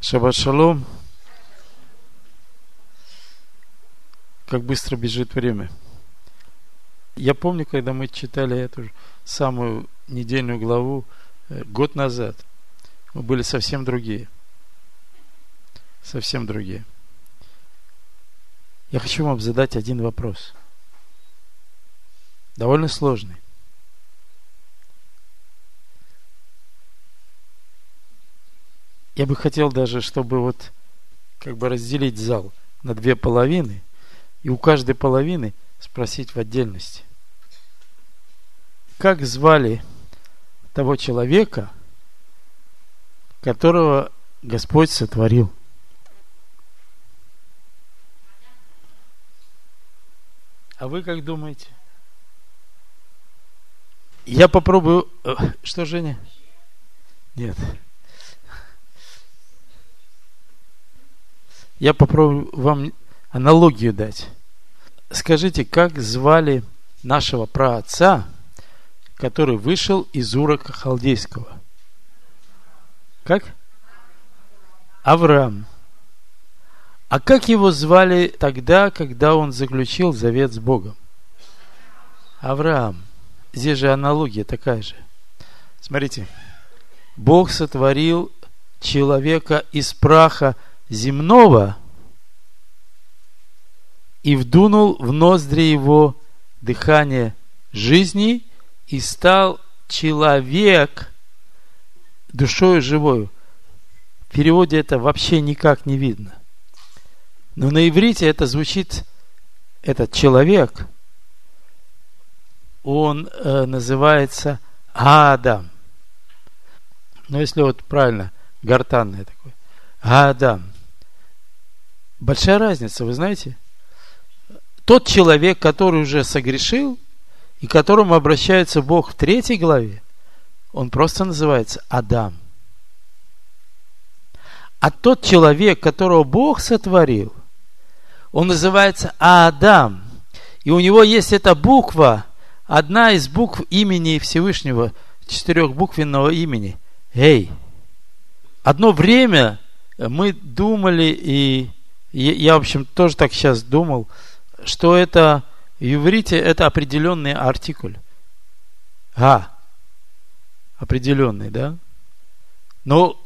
Шаббат шалом. Как быстро бежит время. Я помню, когда мы читали эту самую недельную главу э, год назад, мы были совсем другие. Совсем другие. Я хочу вам задать один вопрос. Довольно сложный. Я бы хотел даже, чтобы вот как бы разделить зал на две половины и у каждой половины спросить в отдельности. Как звали того человека, которого Господь сотворил? А вы как думаете? Я попробую... Э, что, Женя? Нет. Я попробую вам аналогию дать. Скажите, как звали нашего праотца, который вышел из Урока Халдейского? Как? Авраам. А как его звали тогда, когда он заключил завет с Богом? Авраам. Здесь же аналогия такая же. Смотрите. Бог сотворил человека из праха – земного и вдунул в ноздри его дыхание жизни и стал человек душою живою. В переводе это вообще никак не видно. Но на иврите это звучит, этот человек, он э, называется Адам. Но если вот правильно, гортанное такое. Адам. Большая разница, вы знаете? Тот человек, который уже согрешил, и к которому обращается Бог в третьей главе, он просто называется Адам. А тот человек, которого Бог сотворил, он называется Адам. И у него есть эта буква, одна из букв имени Всевышнего, четырехбуквенного имени. Эй! Одно время мы думали и я, в общем, тоже так сейчас думал, что это иврите это определенный артикль. А, определенный, да? Но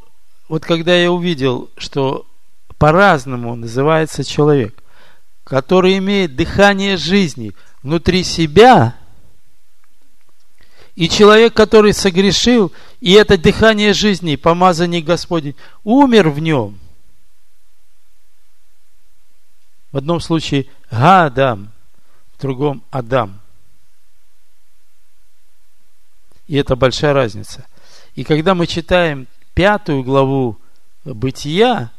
вот когда я увидел, что по-разному называется человек, который имеет дыхание жизни внутри себя, и человек, который согрешил, и это дыхание жизни, помазание Господень, умер в нем, В одном случае Га-Адам, в другом Адам. И это большая разница. И когда мы читаем пятую главу Бытия,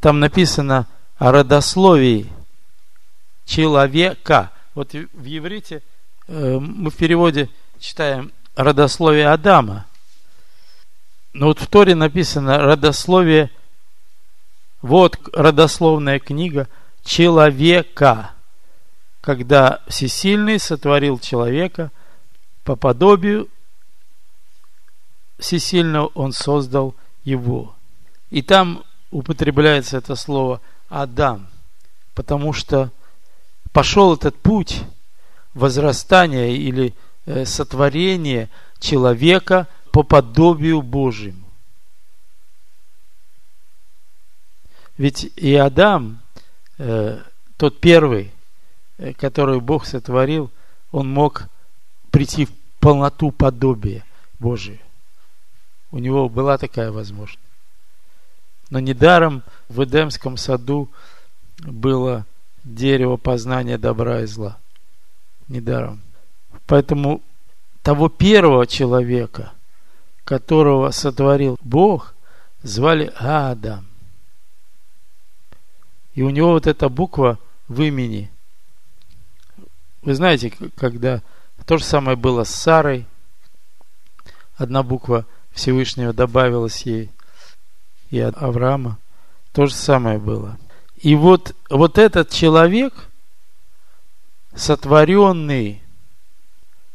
там написано о родословии человека. Вот в еврите э, мы в переводе читаем родословие Адама. Но вот в Торе написано родословие вот родословная книга человека, когда Всесильный сотворил человека по подобию Всесильного он создал его. И там употребляется это слово Адам, потому что пошел этот путь возрастания или э, сотворения человека по подобию Божьему. Ведь и Адам, э, тот первый, э, который Бог сотворил, он мог прийти в полноту подобия Божия. У него была такая возможность. Но недаром в Эдемском саду было дерево познания добра и зла. Недаром. Поэтому того первого человека, которого сотворил Бог, звали Адам. И у него вот эта буква в имени. Вы знаете, когда то же самое было с Сарой, одна буква Всевышнего добавилась ей, и от Авраама то же самое было. И вот, вот этот человек, сотворенный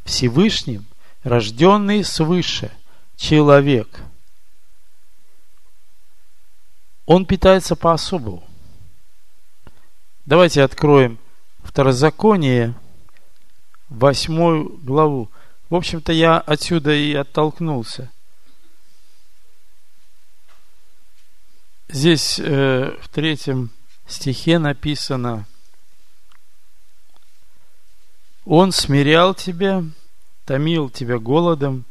Всевышним, рожденный свыше человек, он питается по-особому. Давайте откроем Второзаконие, восьмую главу. В общем-то, я отсюда и оттолкнулся. Здесь э, в третьем стихе написано, Он смирял тебя, томил тебя голодом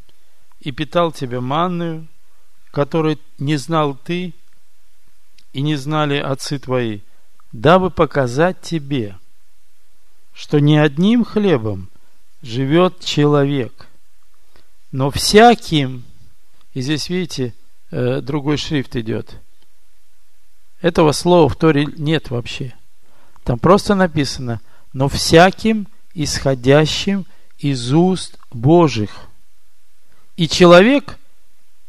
и питал тебя манную, которой не знал ты и не знали отцы твои, дабы показать тебе, что не одним хлебом живет человек, но всяким, и здесь видите, э, другой шрифт идет – этого слова в Торе нет вообще. Там просто написано, но всяким исходящим из уст Божьих. И человек,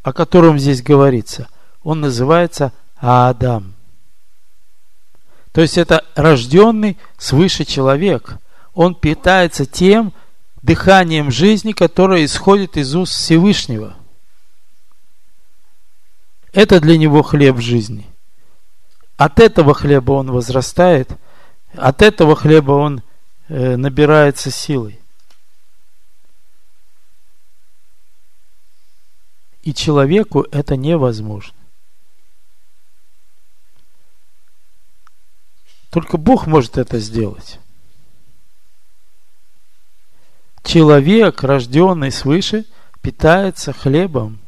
о котором здесь говорится, он называется Адам. То есть это рожденный свыше человек. Он питается тем дыханием жизни, которое исходит из уст Всевышнего. Это для него хлеб жизни – от этого хлеба он возрастает, от этого хлеба он э, набирается силой. И человеку это невозможно. Только Бог может это сделать. Человек, рожденный свыше, питается хлебом,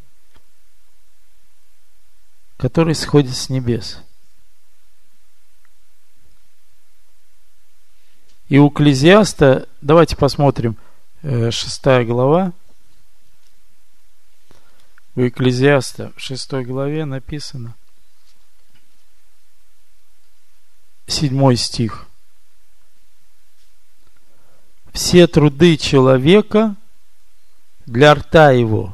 который сходит с небес – И у Экклезиаста, давайте посмотрим, э, шестая глава. У Экклезиаста в шестой главе написано, седьмой стих. Все труды человека для рта его,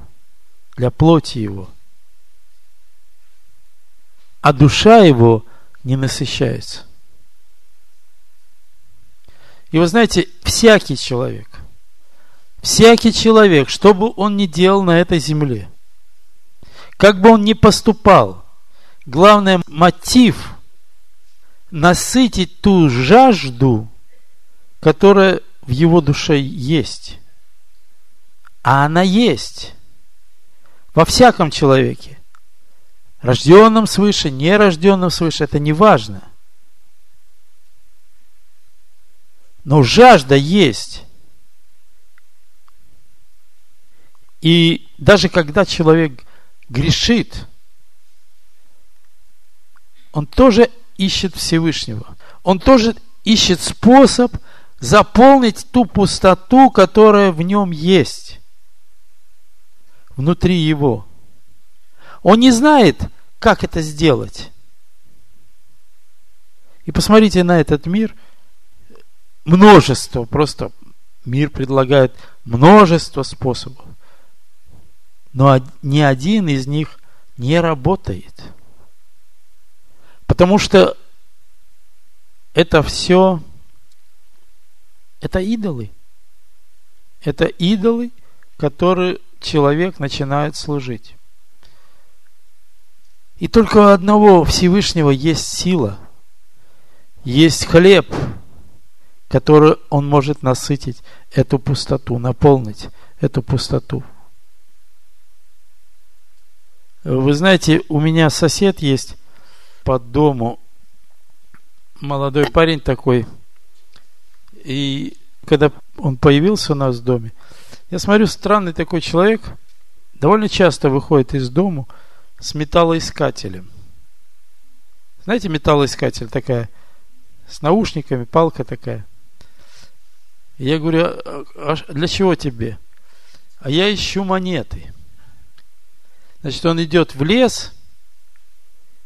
для плоти его, а душа его не насыщается. И вы знаете, всякий человек, всякий человек, что бы он ни делал на этой земле, как бы он ни поступал, главный мотив насытить ту жажду, которая в его душе есть. А она есть во всяком человеке. Рожденном свыше, нерожденном свыше, это не важно – Но жажда есть. И даже когда человек грешит, он тоже ищет Всевышнего. Он тоже ищет способ заполнить ту пустоту, которая в нем есть, внутри его. Он не знает, как это сделать. И посмотрите на этот мир – множество, просто мир предлагает множество способов. Но ни один из них не работает. Потому что это все, это идолы. Это идолы, которые человек начинает служить. И только у одного Всевышнего есть сила, есть хлеб – которую он может насытить эту пустоту, наполнить эту пустоту. Вы знаете, у меня сосед есть под дому, молодой парень такой, и когда он появился у нас в доме, я смотрю, странный такой человек, довольно часто выходит из дому с металлоискателем. Знаете, металлоискатель такая, с наушниками, палка такая – я говорю, а, а для чего тебе? А я ищу монеты. Значит, он идет в лес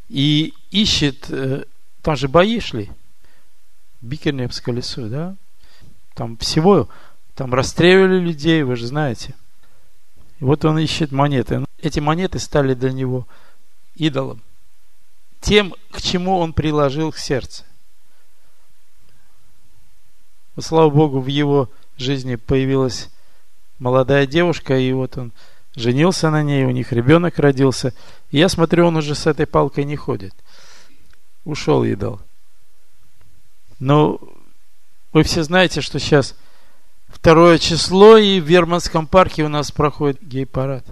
и ищет, э, там же бои шли, Бикерневское лесу, да? Там всего, там расстреливали людей, вы же знаете. И вот он ищет монеты. Эти монеты стали для него идолом. Тем, к чему он приложил к сердцу слава Богу, в его жизни появилась молодая девушка, и вот он женился на ней, у них ребенок родился. И я смотрю, он уже с этой палкой не ходит. Ушел и дал. Но вы все знаете, что сейчас второе число, и в Верманском парке у нас проходит гей-парад.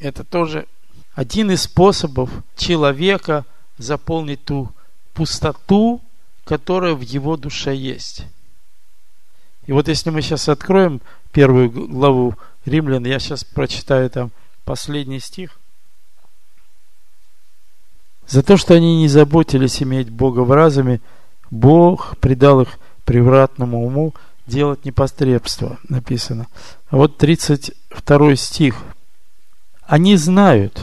Это тоже один из способов человека заполнить ту пустоту, которая в его душе есть. И вот если мы сейчас откроем первую главу Римлян, я сейчас прочитаю там последний стих. За то, что они не заботились иметь Бога в разуме, Бог придал их превратному уму делать непостребство, написано. А вот 32 стих. Они знают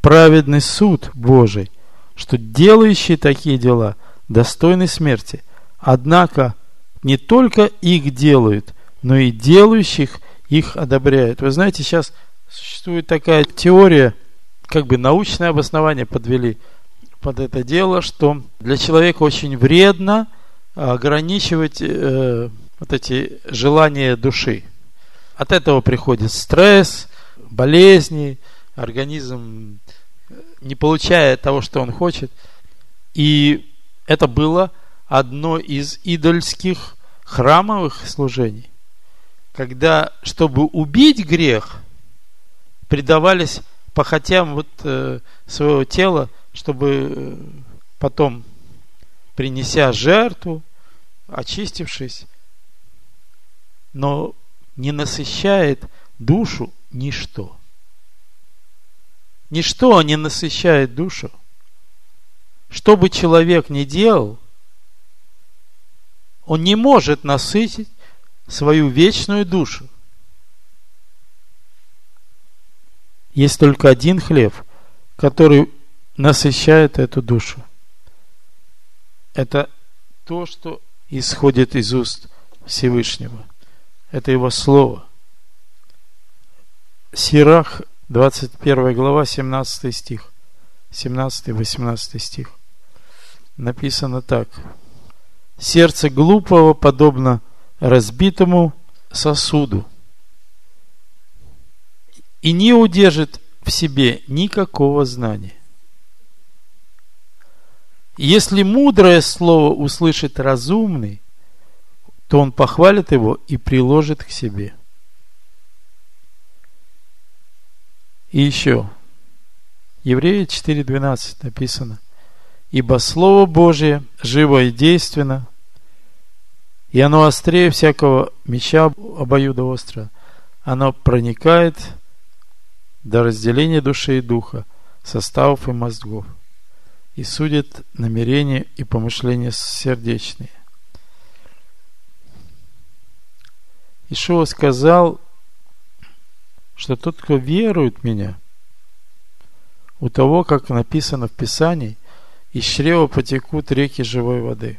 праведный суд Божий, что делающие такие дела достойны смерти. Однако не только их делают, но и делающих их одобряют. Вы знаете, сейчас существует такая теория, как бы научное обоснование подвели под это дело, что для человека очень вредно ограничивать э, вот эти желания души. От этого приходит стресс, болезни, организм не получая того, что он хочет. И это было одно из идольских храмовых служений, когда, чтобы убить грех, предавались похотям вот, э, своего тела, чтобы э, потом, принеся жертву, очистившись, но не насыщает душу ничто. Ничто не насыщает душу. Что бы человек ни делал, он не может насытить свою вечную душу. Есть только один хлеб, который насыщает эту душу. Это то, что исходит из уст Всевышнего. Это Его Слово. Сирах, 21 глава, 17 стих. 17-18 стих. Написано так. Сердце глупого подобно разбитому сосуду и не удержит в себе никакого знания. Если мудрое слово услышит разумный, то он похвалит его и приложит к себе. И еще, Евреи 4.12 написано, «Ибо Слово Божие живо и действенно, и оно острее всякого меча обоюдоострого. Оно проникает до разделения души и духа, составов и мозгов, и судит намерения и помышления сердечные. Ишуа сказал, что тот, кто верует в меня, у того, как написано в Писании, из чрева потекут реки живой воды.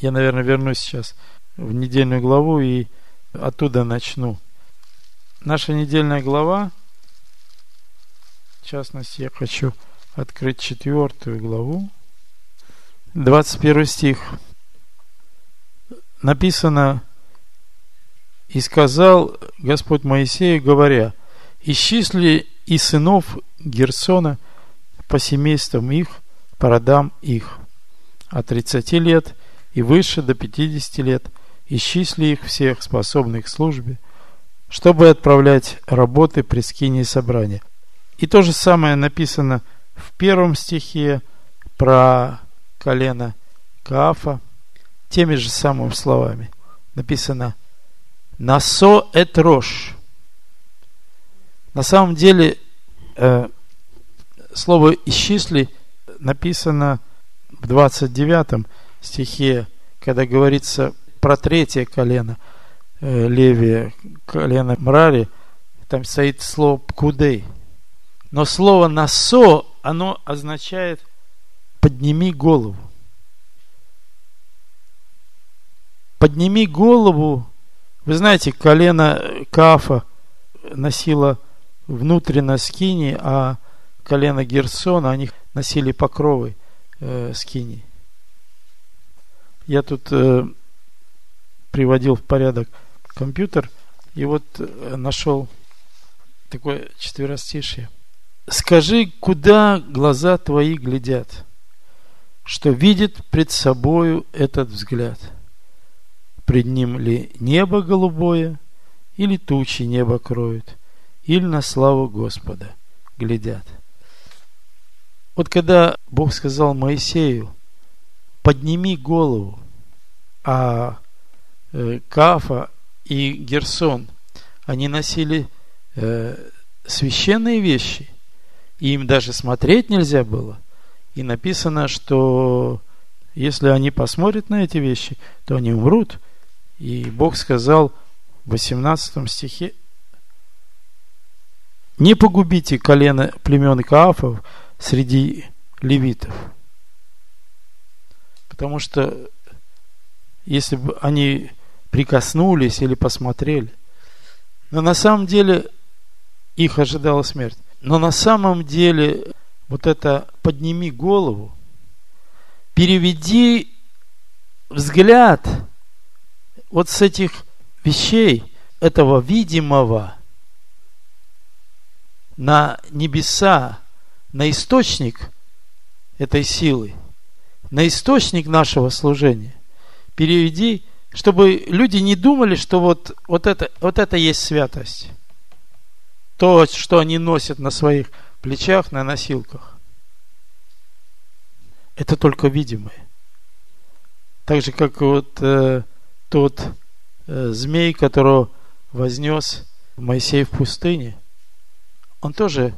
Я, наверное, вернусь сейчас в недельную главу и оттуда начну. Наша недельная глава, в частности, я хочу открыть четвертую главу, 21 стих. Написано, «И сказал Господь Моисею, говоря, исчисли и сынов Герсона по семействам их, по родам их, от 30 лет и выше до 50 лет, исчисли их всех, способных к службе, чтобы отправлять работы при скине собрания. И то же самое написано в первом стихе про колено Каафа, теми же самыми словами. Написано «Насо эт рош». На самом деле э, слово «исчисли» написано в 29 стихе, когда говорится про третье колено э, Левия, колено Мрари, там стоит слово «пкудей». Но слово «насо», оно означает «подними голову». «Подними голову». Вы знаете, колено Кафа носило внутренно скини, а колено Герсона, они носили покровы э, скини. Я тут э, приводил в порядок компьютер и вот э, нашел такое четверостишье. Скажи, куда глаза твои глядят, что видит пред собою этот взгляд? Пред ним ли небо голубое, или тучи небо кроют, или на славу Господа глядят? Вот когда Бог сказал Моисею, подними голову, а Кафа и Герсон, они носили э, священные вещи, и им даже смотреть нельзя было. И написано, что если они посмотрят на эти вещи, то они умрут. И Бог сказал в 18 стихе, не погубите колено племен Каафов среди левитов. Потому что если бы они прикоснулись или посмотрели, но на самом деле их ожидала смерть. Но на самом деле вот это подними голову, переведи взгляд вот с этих вещей, этого видимого, на небеса, на источник этой силы, на источник нашего служения. Переведи, чтобы люди не думали, что вот, вот, это, вот это есть святость. То, что они носят на своих плечах, на носилках, это только видимое. Так же, как вот э, тот э, змей, которого вознес Моисей в пустыне, он тоже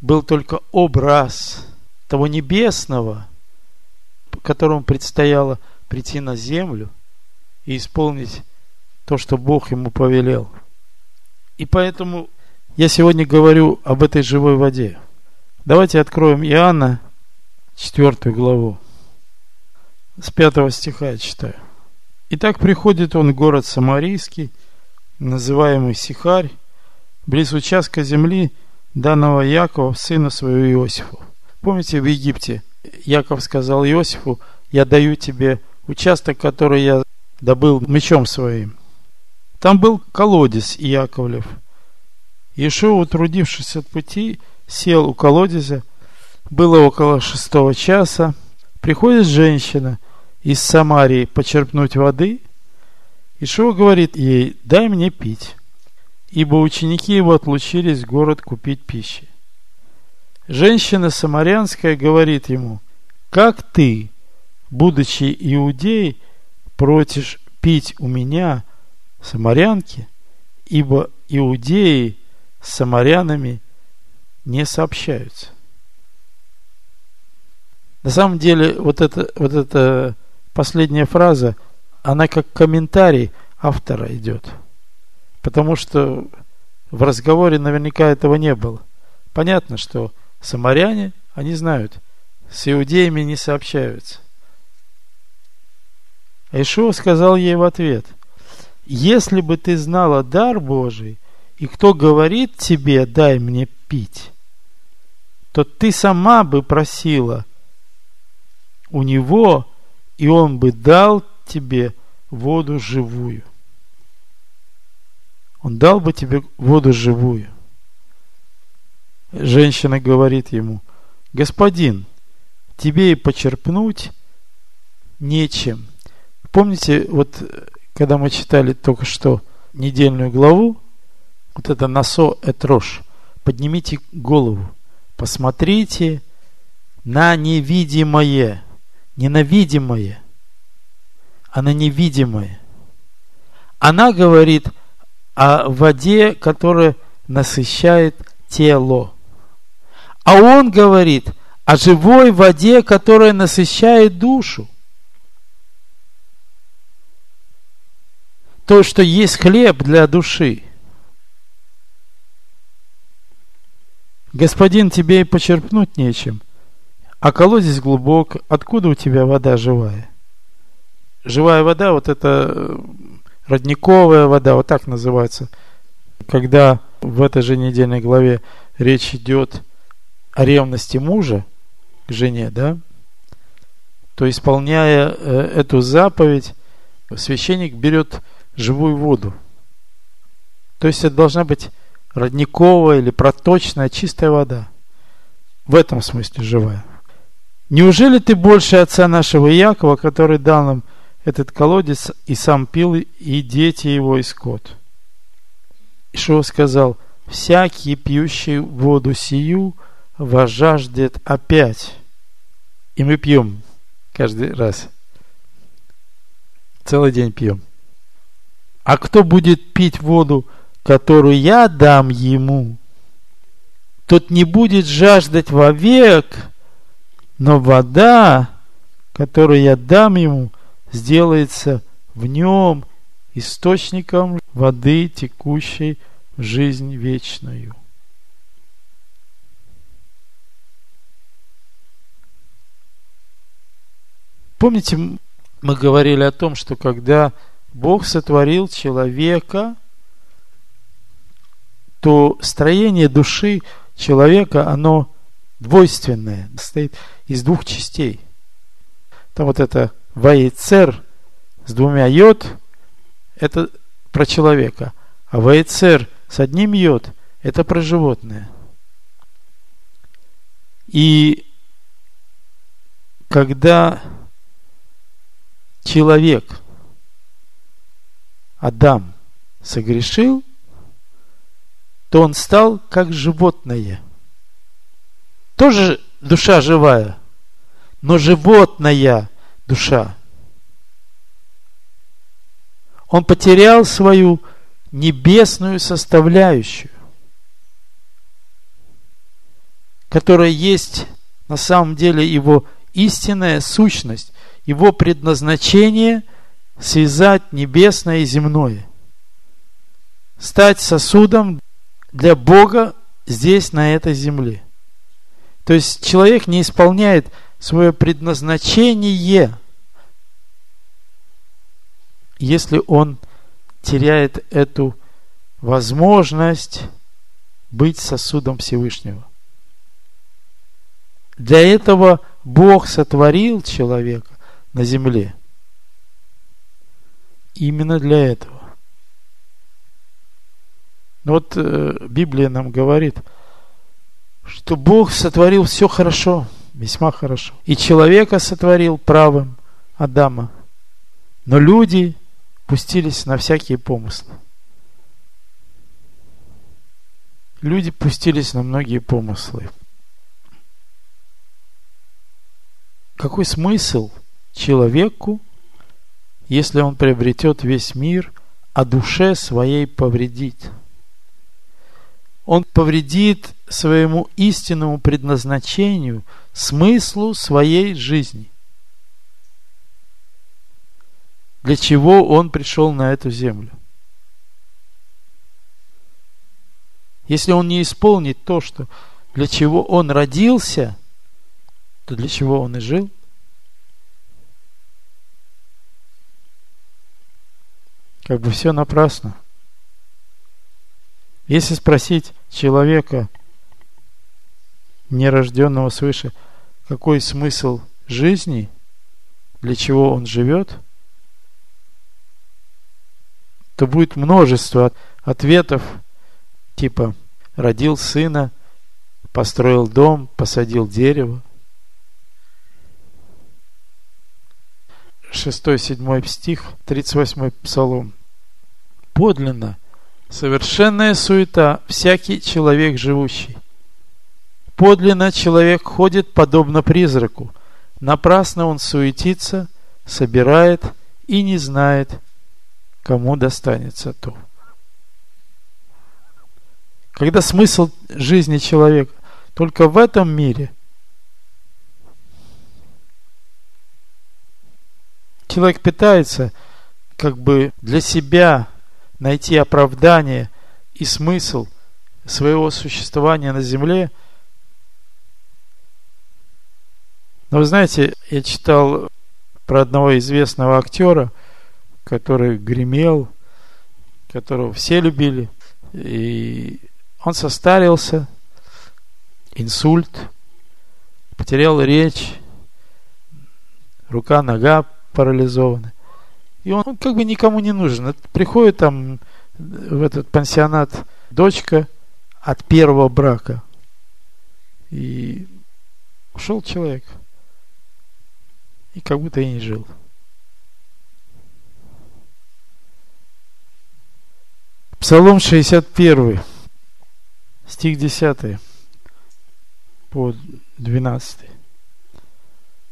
был только образ того небесного, которому предстояло прийти на землю и исполнить то, что Бог ему повелел. И поэтому я сегодня говорю об этой живой воде. Давайте откроем Иоанна, 4 главу. С 5 стиха я читаю. Итак, приходит он в город Самарийский, называемый Сихарь, близ участка земли, данного Якова, сына своего Иосифу. Помните, в Египте Яков сказал Иосифу, я даю тебе участок, который я добыл мечом своим. Там был колодец Яковлев – Иешуа, утрудившись от пути, сел у колодезя. Было около шестого часа. Приходит женщина из Самарии почерпнуть воды. Ишуа говорит ей, дай мне пить, ибо ученики его отлучились в город купить пищи. Женщина самарянская говорит ему, как ты, будучи иудей, против пить у меня, самарянки, ибо иудеи с самарянами не сообщаются. На самом деле, вот эта, вот эта последняя фраза, она как комментарий автора идет. Потому что в разговоре наверняка этого не было. Понятно, что самаряне, они знают, с иудеями не сообщаются. Ишуа сказал ей в ответ, если бы ты знала дар Божий и кто говорит тебе, дай мне пить, то ты сама бы просила у него, и он бы дал тебе воду живую. Он дал бы тебе воду живую. Женщина говорит ему, господин, тебе и почерпнуть нечем. Помните, вот когда мы читали только что недельную главу, вот это насо этрош. Поднимите голову, посмотрите на невидимое, не на видимое, а на невидимое. Она говорит о воде, которая насыщает тело. А он говорит о живой воде, которая насыщает душу. То, что есть хлеб для души – Господин, тебе и почерпнуть нечем, а колодец глубок, откуда у тебя вода живая? Живая вода, вот это э, родниковая вода, вот так называется. Когда в этой же недельной главе речь идет о ревности мужа к жене, да, то исполняя э, эту заповедь, священник берет живую воду. То есть это должна быть родниковая или проточная чистая вода. в этом смысле живая. Неужели ты больше отца нашего Якова, который дал нам этот колодец, и сам пил, и дети его, и скот? Ишуа сказал, всякий пьющий воду сию вожаждет опять. И мы пьем каждый раз. Целый день пьем. А кто будет пить воду, которую я дам ему, тот не будет жаждать вовек, но вода, которую я дам ему, сделается в нем источником воды, текущей в жизнь вечную. Помните, мы говорили о том, что когда Бог сотворил человека, то строение души человека, оно двойственное, состоит из двух частей. Там вот это Ваицер с двумя йод, это про человека, а Ваицер с одним йод, это про животное. И когда человек, Адам, согрешил, то он стал как животное. Тоже душа живая, но животная душа. Он потерял свою небесную составляющую, которая есть на самом деле его истинная сущность, его предназначение связать небесное и земное, стать сосудом для Бога здесь, на этой земле. То есть человек не исполняет свое предназначение, если он теряет эту возможность быть сосудом Всевышнего. Для этого Бог сотворил человека на земле. Именно для этого. Но вот э, Библия нам говорит, что Бог сотворил все хорошо, весьма хорошо. И человека сотворил правым Адама. Но люди пустились на всякие помыслы. Люди пустились на многие помыслы. Какой смысл человеку, если он приобретет весь мир, а душе своей повредит? Он повредит своему истинному предназначению, смыслу своей жизни. Для чего он пришел на эту землю? Если он не исполнит то, что для чего он родился, то для чего он и жил? Как бы все напрасно. Если спросить человека, нерожденного свыше, какой смысл жизни, для чего он живет, то будет множество ответов, типа родил сына, построил дом, посадил дерево. Шестой, седьмой стих, 38 псалом. Подлинно Совершенная суета всякий человек живущий. Подлинно человек ходит подобно призраку. Напрасно он суетится, собирает и не знает, кому достанется то. Когда смысл жизни человека только в этом мире, человек питается как бы для себя найти оправдание и смысл своего существования на земле. Но вы знаете, я читал про одного известного актера, который гремел, которого все любили, и он состарился, инсульт, потерял речь, рука, нога парализованы. И он как бы никому не нужен. Приходит там в этот пансионат дочка от первого брака. И Ушел человек. И как будто и не жил. Псалом 61, стих 10 по 12.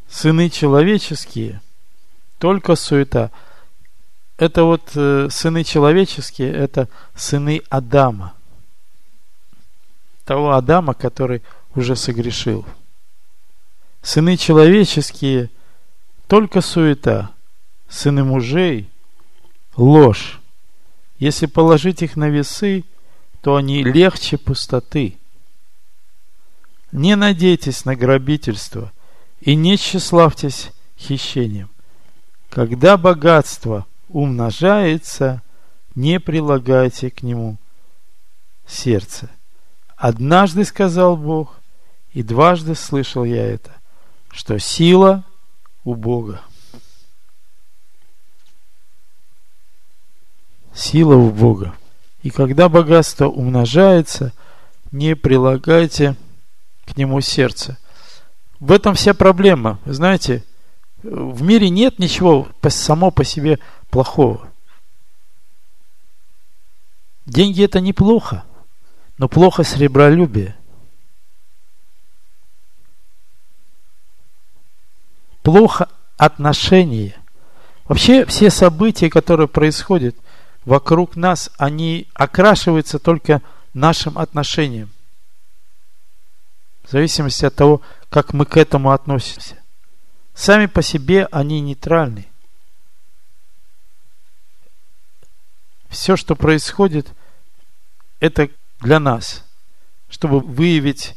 Сыны человеческие, только суета. Это вот э, сыны человеческие, это сыны Адама. Того Адама, который уже согрешил. Сыны человеческие, только суета. Сыны мужей, ложь. Если положить их на весы, то они легче пустоты. Не надейтесь на грабительство и не тщеславьтесь хищением. Когда богатство умножается, не прилагайте к нему сердце. Однажды сказал Бог, и дважды слышал я это, что сила у Бога. сила у Бога. И когда богатство умножается, не прилагайте к нему сердце. В этом вся проблема. Знаете, в мире нет ничего само по себе плохого. Деньги это неплохо, но плохо сребролюбие. Плохо отношения. Вообще все события, которые происходят – вокруг нас, они окрашиваются только нашим отношением. В зависимости от того, как мы к этому относимся. Сами по себе они нейтральны. Все, что происходит, это для нас, чтобы выявить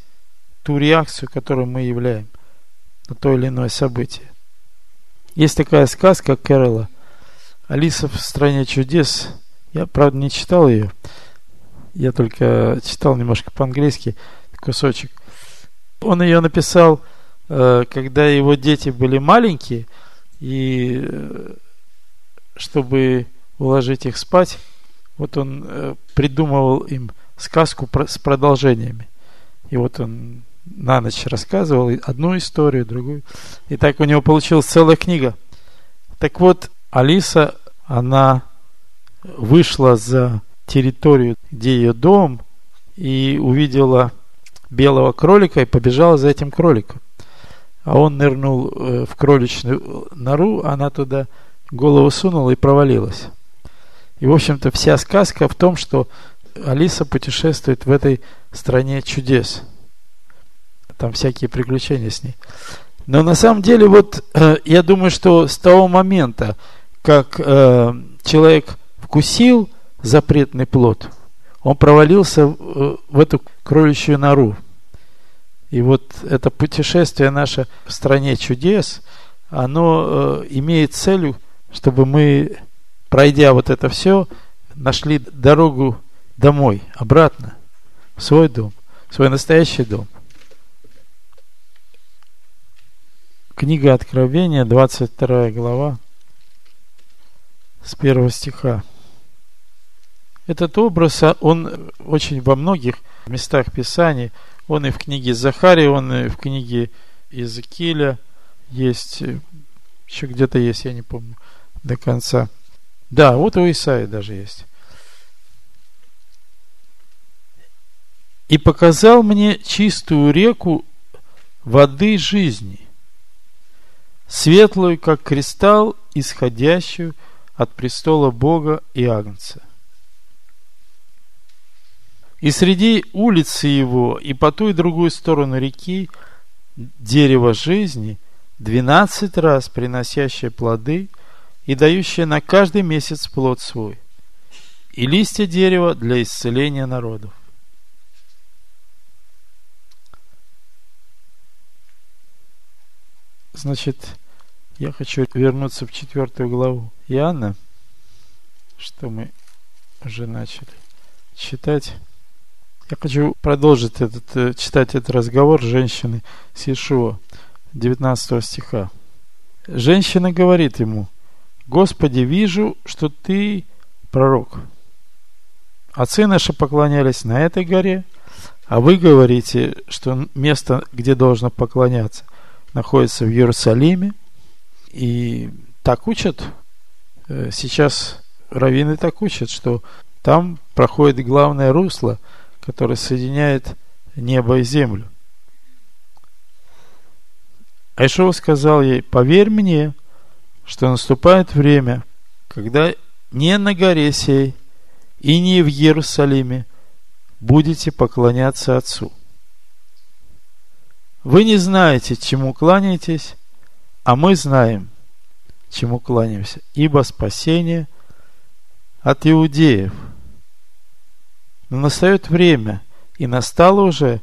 ту реакцию, которую мы являем на то или иное событие. Есть такая сказка Кэрола Алиса в стране чудес. Я, правда, не читал ее. Я только читал немножко по-английски кусочек. Он ее написал, когда его дети были маленькие, и э, чтобы уложить их спать, вот он э, придумывал им сказку с продолжениями. И вот он на ночь рассказывал одну историю, другую. И так у него получилась целая книга. Так вот, Алиса, она вышла за территорию, где ее дом, и увидела белого кролика и побежала за этим кроликом. А он нырнул э, в кроличную нору, она туда голову сунула и провалилась. И, в общем-то, вся сказка в том, что Алиса путешествует в этой стране чудес. Там всякие приключения с ней. Но на самом деле, вот э, я думаю, что с того момента, как э, человек вкусил запретный плод, он провалился в, в эту кроличью нору. И вот это путешествие наше в стране чудес, оно э, имеет целью, чтобы мы, пройдя вот это все, нашли дорогу домой, обратно, в свой дом, в свой настоящий дом. Книга Откровения, 22 глава, с первого стиха. Этот образ, а, он очень во многих местах Писания, он и в книге Захария, он и в книге Иезекииля есть, еще где-то есть, я не помню до конца. Да, вот у Исаия даже есть. И показал мне чистую реку воды жизни, светлую, как кристалл, исходящую от престола Бога и Агнца. И среди улицы его, и по ту и другую сторону реки, дерево жизни, двенадцать раз приносящее плоды и дающее на каждый месяц плод свой, и листья дерева для исцеления народов. Значит, я хочу вернуться в четвертую главу Иоанна, что мы уже начали читать. Я хочу продолжить этот, э, читать этот разговор женщины с Иешуа, 19 стиха. Женщина говорит ему, Господи, вижу, что ты пророк. Отцы наши поклонялись на этой горе, А вы говорите, что место, где должно поклоняться, находится в Иерусалиме. И так учат. Э, сейчас раввины так учат, что там проходит главное русло, которое соединяет небо и землю. Айшова сказал ей, поверь мне, что наступает время, когда не на горе сей и не в Иерусалиме будете поклоняться Отцу. Вы не знаете, чему кланяетесь, а мы знаем, чему кланяемся, ибо спасение от иудеев. Но настает время, и настало уже,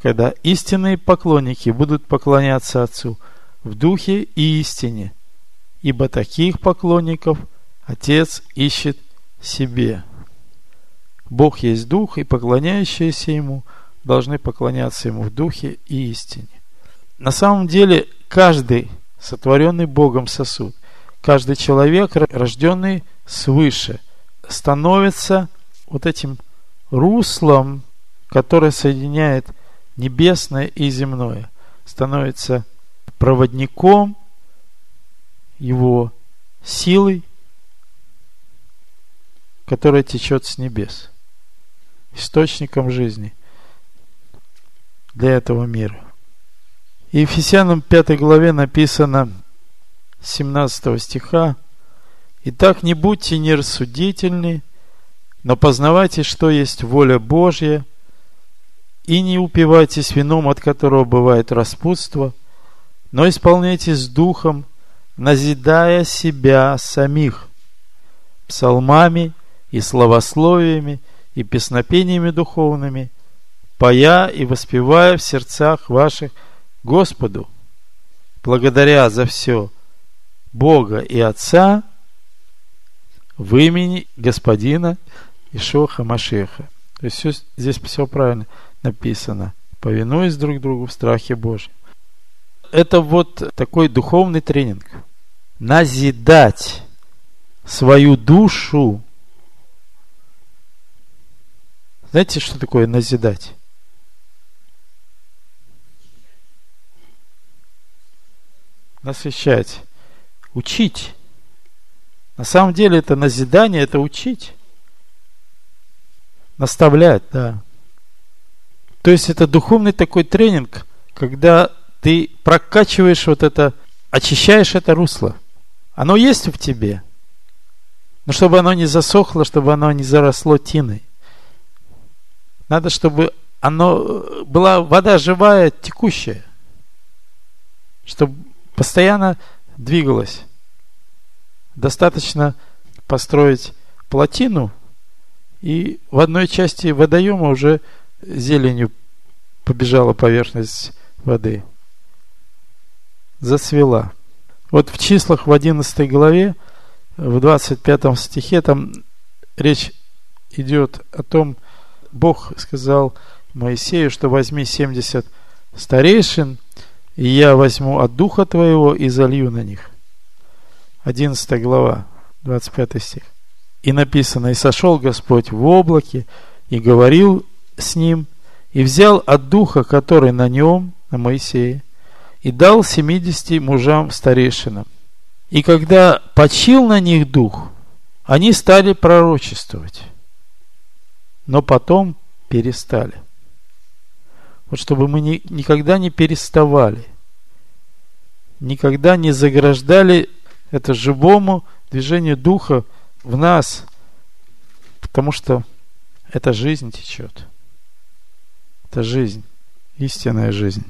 когда истинные поклонники будут поклоняться Отцу в духе и истине, ибо таких поклонников Отец ищет себе. Бог есть Дух, и поклоняющиеся Ему должны поклоняться Ему в Духе и истине. На самом деле, каждый сотворенный Богом сосуд, каждый человек, рожденный свыше, становится вот этим руслом, которое соединяет небесное и земное, становится проводником его силой, которая течет с небес источником жизни для этого мира. И Ефесянам 5 главе написано 17 стиха «Итак, не будьте нерассудительны, но познавайте, что есть воля Божья, и не упивайтесь вином, от которого бывает распутство, но исполняйтесь духом, назидая себя самих псалмами и словословиями – и песнопениями духовными, поя и воспевая в сердцах ваших Господу, благодаря за все Бога и Отца в имени Господина Ишоха Машеха. То есть все, здесь все правильно написано. Повинуясь друг другу в страхе Божьем. Это вот такой духовный тренинг. Назидать свою душу Знаете, что такое назидать? Насвещать. Учить. На самом деле это назидание, это учить. Наставлять, да. То есть это духовный такой тренинг, когда ты прокачиваешь вот это, очищаешь это русло. Оно есть в тебе. Но чтобы оно не засохло, чтобы оно не заросло тиной. Надо, чтобы оно была вода живая, текущая. Чтобы постоянно двигалась. Достаточно построить плотину, и в одной части водоема уже зеленью побежала поверхность воды. Зацвела. Вот в числах в 11 главе, в 25 стихе, там речь идет о том, Бог сказал Моисею, что возьми 70 старейшин, и я возьму от духа твоего и залью на них. 11 глава, 25 стих. И написано, и сошел Господь в облаке, и говорил с ним, и взял от духа, который на нем, на Моисее, и дал 70 мужам старейшинам. И когда почил на них дух, они стали пророчествовать но потом перестали. Вот чтобы мы ни, никогда не переставали, никогда не заграждали это живому движению Духа в нас, потому что эта жизнь течет. Это жизнь, истинная жизнь.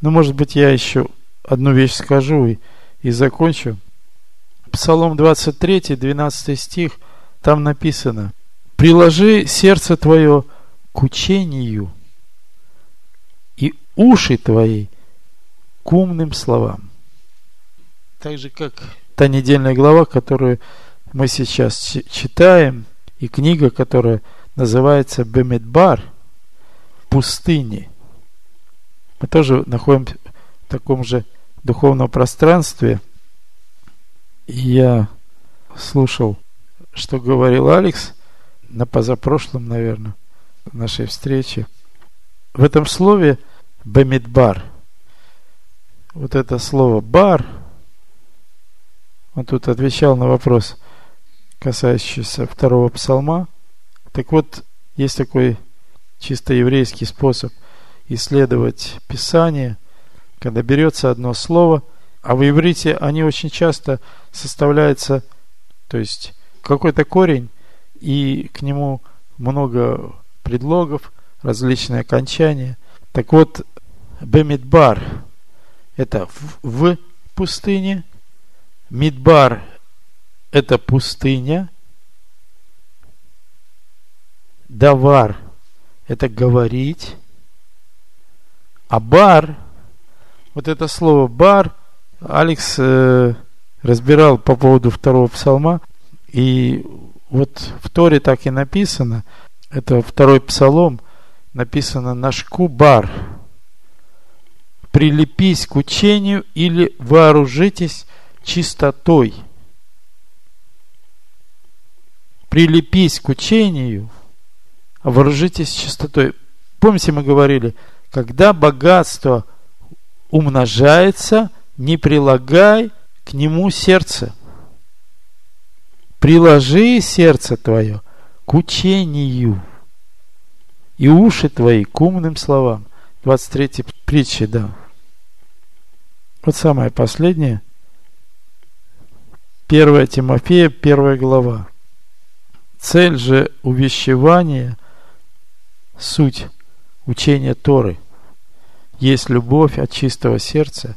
Ну, может быть, я еще одну вещь скажу и, и закончу. Псалом 23, 12 стих, там написано – приложи сердце твое к учению и уши твои к умным словам. Так же, как та недельная глава, которую мы сейчас читаем, и книга, которая называется Бемедбар, пустыни. Мы тоже находимся в таком же духовном пространстве. И я слушал, что говорил Алекс – на позапрошлом, наверное, нашей встречи. В этом слове Бамидбар, вот это слово бар, он тут отвечал на вопрос, касающийся второго псалма. Так вот, есть такой чисто еврейский способ исследовать Писание, когда берется одно слово, а в иврите они очень часто составляются, то есть какой-то корень, и к нему много предлогов, различные окончания. Так вот, Бемидбар – это в, в пустыне, Мидбар – это пустыня, Давар – это говорить, а бар, вот это слово бар, Алекс э, разбирал по поводу второго псалма, и вот в Торе так и написано, это второй псалом, написано «Нашку бар». Прилепись к учению или вооружитесь чистотой. Прилепись к учению, а вооружитесь чистотой. Помните, мы говорили, когда богатство умножается, не прилагай к нему сердце – приложи сердце твое к учению и уши твои к умным словам. 23 притча, да. Вот самое последнее. 1 Тимофея, 1 глава. Цель же увещевания, суть учения Торы, есть любовь от чистого сердца,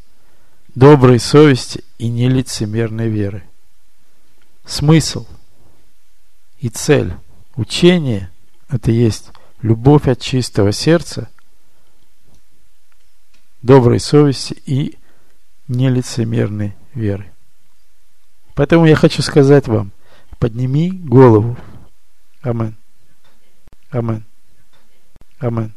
доброй совести и нелицемерной веры смысл и цель учения – это есть любовь от чистого сердца, доброй совести и нелицемерной веры. Поэтому я хочу сказать вам, подними голову. Амен. Амен. Амен.